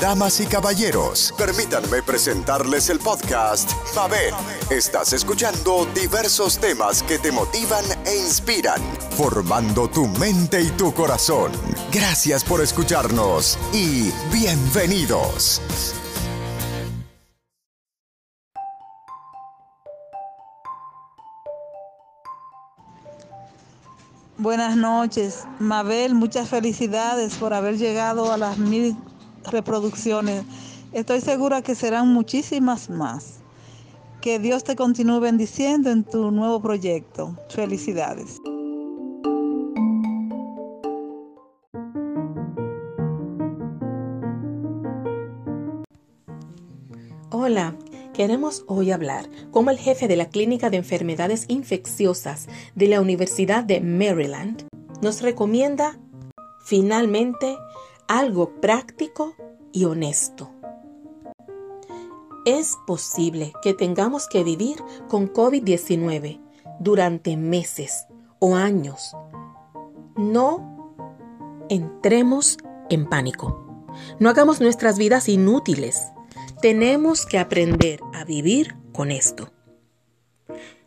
Damas y caballeros, permítanme presentarles el podcast Mabel. Estás escuchando diversos temas que te motivan e inspiran, formando tu mente y tu corazón. Gracias por escucharnos y bienvenidos. Buenas noches, Mabel, muchas felicidades por haber llegado a las mil reproducciones. Estoy segura que serán muchísimas más. Que Dios te continúe bendiciendo en tu nuevo proyecto. Felicidades. Hola, queremos hoy hablar como el jefe de la Clínica de Enfermedades Infecciosas de la Universidad de Maryland nos recomienda finalmente algo práctico y honesto. Es posible que tengamos que vivir con COVID-19 durante meses o años. No entremos en pánico. No hagamos nuestras vidas inútiles. Tenemos que aprender a vivir con esto.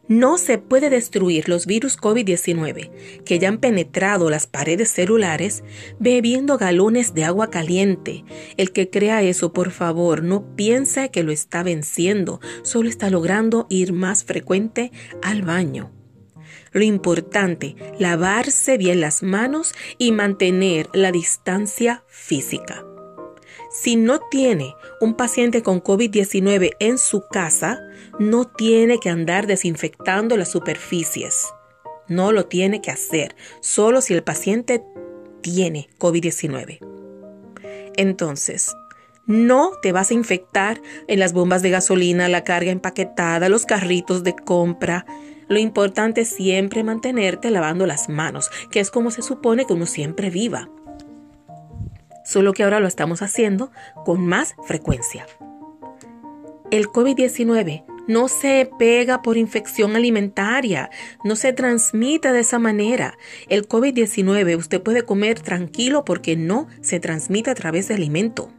No se puede destruir los virus COVID-19 que ya han penetrado las paredes celulares bebiendo galones de agua caliente. El que crea eso, por favor, no piensa que lo está venciendo, solo está logrando ir más frecuente al baño. Lo importante, lavarse bien las manos y mantener la distancia física. Si no tiene un paciente con COVID-19 en su casa, no tiene que andar desinfectando las superficies. No lo tiene que hacer, solo si el paciente tiene COVID-19. Entonces, no te vas a infectar en las bombas de gasolina, la carga empaquetada, los carritos de compra. Lo importante es siempre mantenerte lavando las manos, que es como se supone que uno siempre viva solo que ahora lo estamos haciendo con más frecuencia. El COVID-19 no se pega por infección alimentaria, no se transmite de esa manera. El COVID-19 usted puede comer tranquilo porque no se transmite a través de alimento.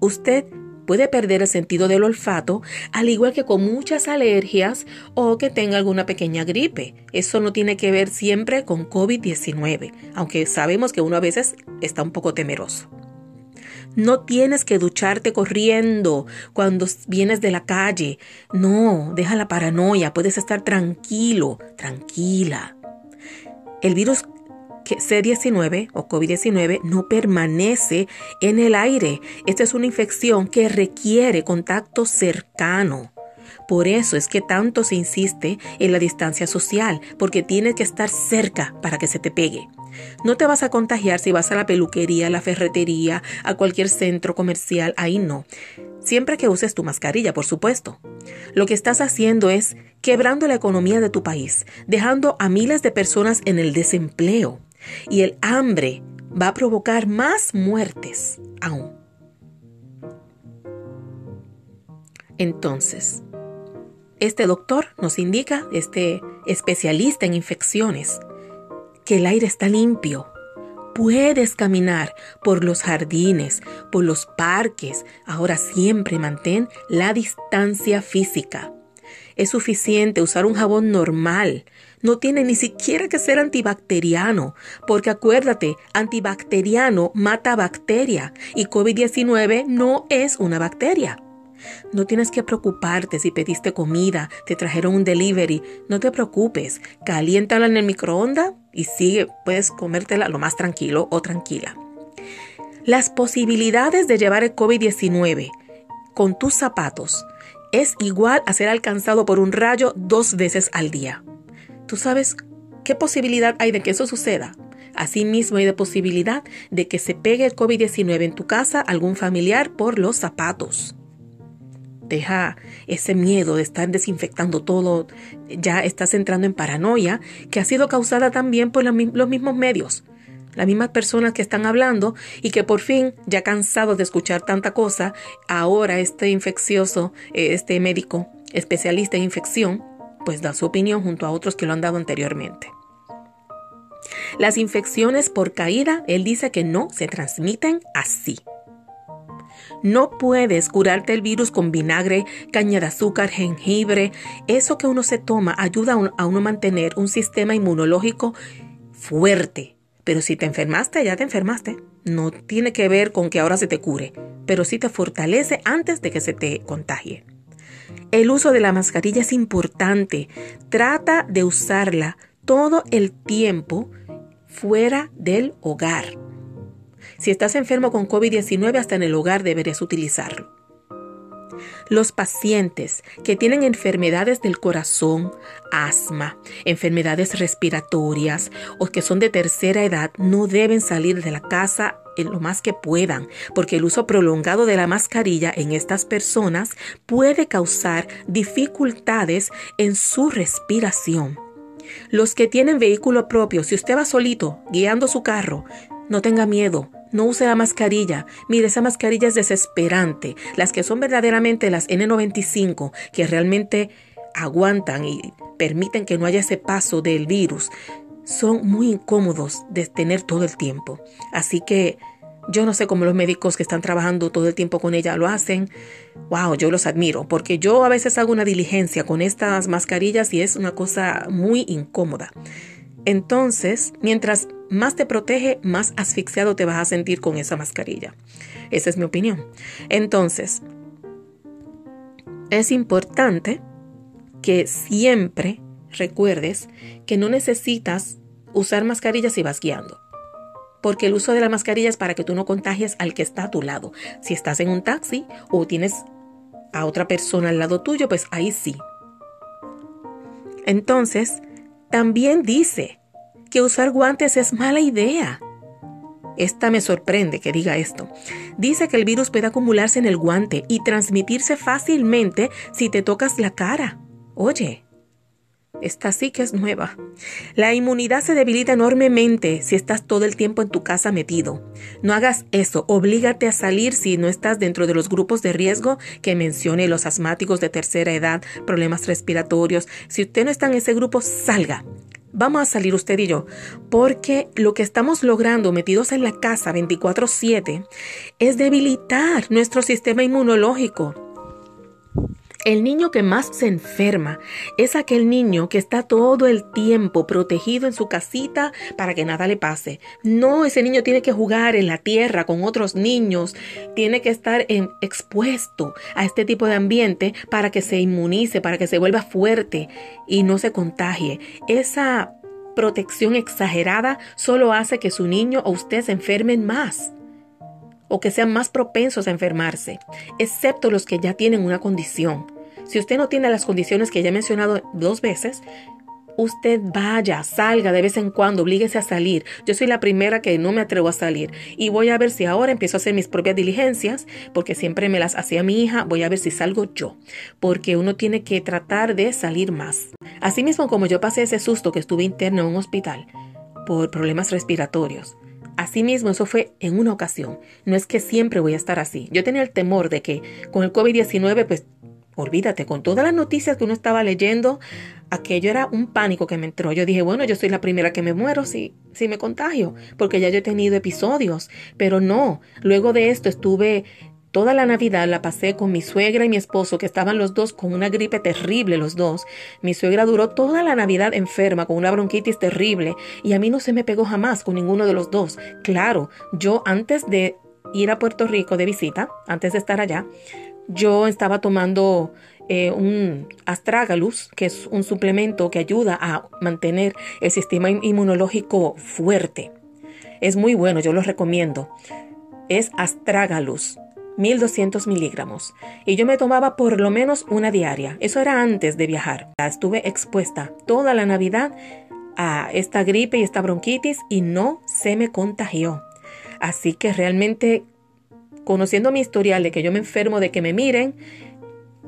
Usted puede perder el sentido del olfato, al igual que con muchas alergias o que tenga alguna pequeña gripe. Eso no tiene que ver siempre con COVID-19, aunque sabemos que uno a veces está un poco temeroso. No tienes que ducharte corriendo cuando vienes de la calle. No, deja la paranoia, puedes estar tranquilo, tranquila. El virus C19 o COVID-19 no permanece en el aire. Esta es una infección que requiere contacto cercano. Por eso es que tanto se insiste en la distancia social, porque tienes que estar cerca para que se te pegue. No te vas a contagiar si vas a la peluquería, a la ferretería, a cualquier centro comercial, ahí no. Siempre que uses tu mascarilla, por supuesto. Lo que estás haciendo es quebrando la economía de tu país, dejando a miles de personas en el desempleo. Y el hambre va a provocar más muertes aún. Entonces, este doctor nos indica, este especialista en infecciones, que el aire está limpio. Puedes caminar por los jardines, por los parques. Ahora siempre mantén la distancia física. Es suficiente usar un jabón normal, no tiene ni siquiera que ser antibacteriano, porque acuérdate, antibacteriano mata bacteria y COVID-19 no es una bacteria. No tienes que preocuparte si pediste comida, te trajeron un delivery, no te preocupes, caliéntala en el microondas y sigue, puedes comértela lo más tranquilo o tranquila. Las posibilidades de llevar el COVID-19 con tus zapatos es igual a ser alcanzado por un rayo dos veces al día. ¿Tú sabes qué posibilidad hay de que eso suceda? Asimismo hay de posibilidad de que se pegue el COVID-19 en tu casa algún familiar por los zapatos. Deja ese miedo de estar desinfectando todo, ya estás entrando en paranoia que ha sido causada también por los mismos medios, las mismas personas que están hablando y que por fin, ya cansados de escuchar tanta cosa, ahora este infeccioso, eh, este médico especialista en infección, pues da su opinión junto a otros que lo han dado anteriormente. Las infecciones por caída, él dice que no se transmiten así. No puedes curarte el virus con vinagre, caña de azúcar, jengibre. Eso que uno se toma ayuda a uno a mantener un sistema inmunológico fuerte. Pero si te enfermaste, ya te enfermaste. No tiene que ver con que ahora se te cure, pero sí te fortalece antes de que se te contagie. El uso de la mascarilla es importante. Trata de usarla todo el tiempo fuera del hogar. Si estás enfermo con COVID-19, hasta en el hogar deberías utilizarlo. Los pacientes que tienen enfermedades del corazón, asma, enfermedades respiratorias o que son de tercera edad no deben salir de la casa en lo más que puedan, porque el uso prolongado de la mascarilla en estas personas puede causar dificultades en su respiración. Los que tienen vehículo propio, si usted va solito guiando su carro, no tenga miedo, no use la mascarilla. Mire, esa mascarilla es desesperante. Las que son verdaderamente las N95, que realmente aguantan y permiten que no haya ese paso del virus, son muy incómodos de tener todo el tiempo. Así que yo no sé cómo los médicos que están trabajando todo el tiempo con ella lo hacen. Wow, yo los admiro, porque yo a veces hago una diligencia con estas mascarillas y es una cosa muy incómoda. Entonces, mientras más te protege, más asfixiado te vas a sentir con esa mascarilla. Esa es mi opinión. Entonces, es importante que siempre recuerdes que no necesitas usar mascarillas si vas guiando. Porque el uso de la mascarilla es para que tú no contagies al que está a tu lado. Si estás en un taxi o tienes a otra persona al lado tuyo, pues ahí sí. Entonces, también dice que usar guantes es mala idea. Esta me sorprende que diga esto. Dice que el virus puede acumularse en el guante y transmitirse fácilmente si te tocas la cara. Oye, esta sí que es nueva. La inmunidad se debilita enormemente si estás todo el tiempo en tu casa metido. No hagas eso, oblígate a salir si no estás dentro de los grupos de riesgo que mencioné, los asmáticos de tercera edad, problemas respiratorios. Si usted no está en ese grupo, salga. Vamos a salir usted y yo, porque lo que estamos logrando metidos en la casa 24/7 es debilitar nuestro sistema inmunológico. El niño que más se enferma es aquel niño que está todo el tiempo protegido en su casita para que nada le pase. No, ese niño tiene que jugar en la tierra con otros niños, tiene que estar expuesto a este tipo de ambiente para que se inmunice, para que se vuelva fuerte y no se contagie. Esa protección exagerada solo hace que su niño o usted se enfermen más o que sean más propensos a enfermarse, excepto los que ya tienen una condición. Si usted no tiene las condiciones que ya he mencionado dos veces, usted vaya, salga de vez en cuando, oblíguese a salir. Yo soy la primera que no me atrevo a salir y voy a ver si ahora empiezo a hacer mis propias diligencias, porque siempre me las hacía mi hija, voy a ver si salgo yo, porque uno tiene que tratar de salir más. Asimismo, como yo pasé ese susto que estuve interno en un hospital por problemas respiratorios, Asimismo, eso fue en una ocasión. No es que siempre voy a estar así. Yo tenía el temor de que con el COVID-19, pues, olvídate, con todas las noticias que uno estaba leyendo, aquello era un pánico que me entró. Yo dije, bueno, yo soy la primera que me muero si, si me contagio, porque ya yo he tenido episodios. Pero no, luego de esto estuve Toda la Navidad la pasé con mi suegra y mi esposo, que estaban los dos con una gripe terrible, los dos. Mi suegra duró toda la Navidad enferma, con una bronquitis terrible, y a mí no se me pegó jamás con ninguno de los dos. Claro, yo antes de ir a Puerto Rico de visita, antes de estar allá, yo estaba tomando eh, un astragalus, que es un suplemento que ayuda a mantener el sistema inmunológico fuerte. Es muy bueno, yo lo recomiendo. Es astragalus. 1200 miligramos y yo me tomaba por lo menos una diaria. Eso era antes de viajar. Estuve expuesta toda la Navidad a esta gripe y esta bronquitis y no se me contagió. Así que realmente, conociendo mi historial de que yo me enfermo de que me miren,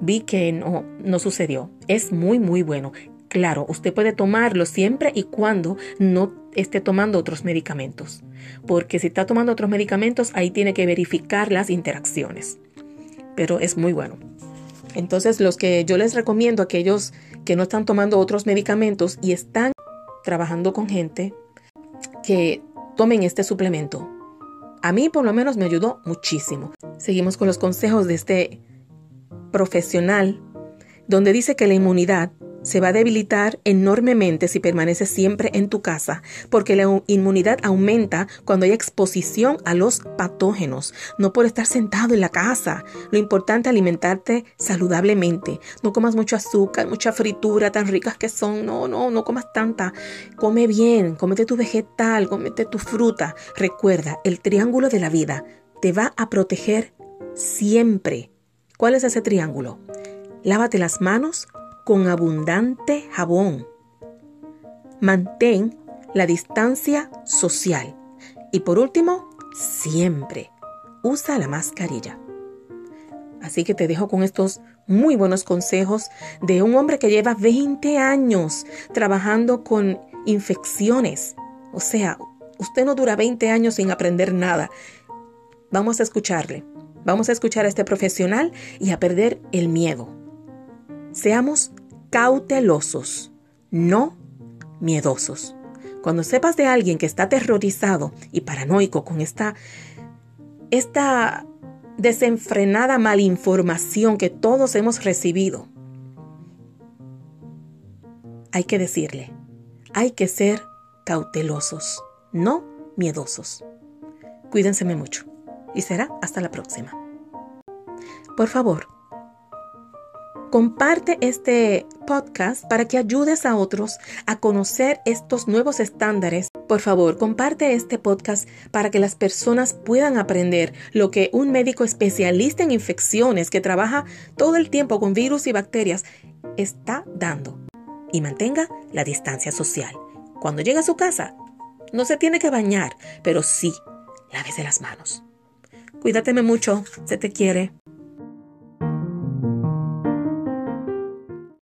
vi que no, no sucedió. Es muy, muy bueno. Claro, usted puede tomarlo siempre y cuando no esté tomando otros medicamentos, porque si está tomando otros medicamentos, ahí tiene que verificar las interacciones. Pero es muy bueno. Entonces, los que yo les recomiendo, aquellos que no están tomando otros medicamentos y están trabajando con gente, que tomen este suplemento. A mí por lo menos me ayudó muchísimo. Seguimos con los consejos de este profesional, donde dice que la inmunidad se va a debilitar enormemente si permaneces siempre en tu casa, porque la inmunidad aumenta cuando hay exposición a los patógenos, no por estar sentado en la casa. Lo importante es alimentarte saludablemente. No comas mucho azúcar, mucha fritura, tan ricas que son. No, no, no comas tanta. Come bien, cómete tu vegetal, cómete tu fruta. Recuerda, el triángulo de la vida te va a proteger siempre. ¿Cuál es ese triángulo? Lávate las manos con abundante jabón. Mantén la distancia social. Y por último, siempre usa la mascarilla. Así que te dejo con estos muy buenos consejos de un hombre que lleva 20 años trabajando con infecciones. O sea, usted no dura 20 años sin aprender nada. Vamos a escucharle. Vamos a escuchar a este profesional y a perder el miedo. Seamos cautelosos, no miedosos. Cuando sepas de alguien que está aterrorizado y paranoico con esta, esta desenfrenada malinformación que todos hemos recibido, hay que decirle, hay que ser cautelosos, no miedosos. Cuídense mucho y será hasta la próxima. Por favor, Comparte este podcast para que ayudes a otros a conocer estos nuevos estándares. Por favor, comparte este podcast para que las personas puedan aprender lo que un médico especialista en infecciones que trabaja todo el tiempo con virus y bacterias está dando. Y mantenga la distancia social. Cuando llega a su casa, no se tiene que bañar, pero sí, lávese las manos. Cuídateme mucho, se te quiere.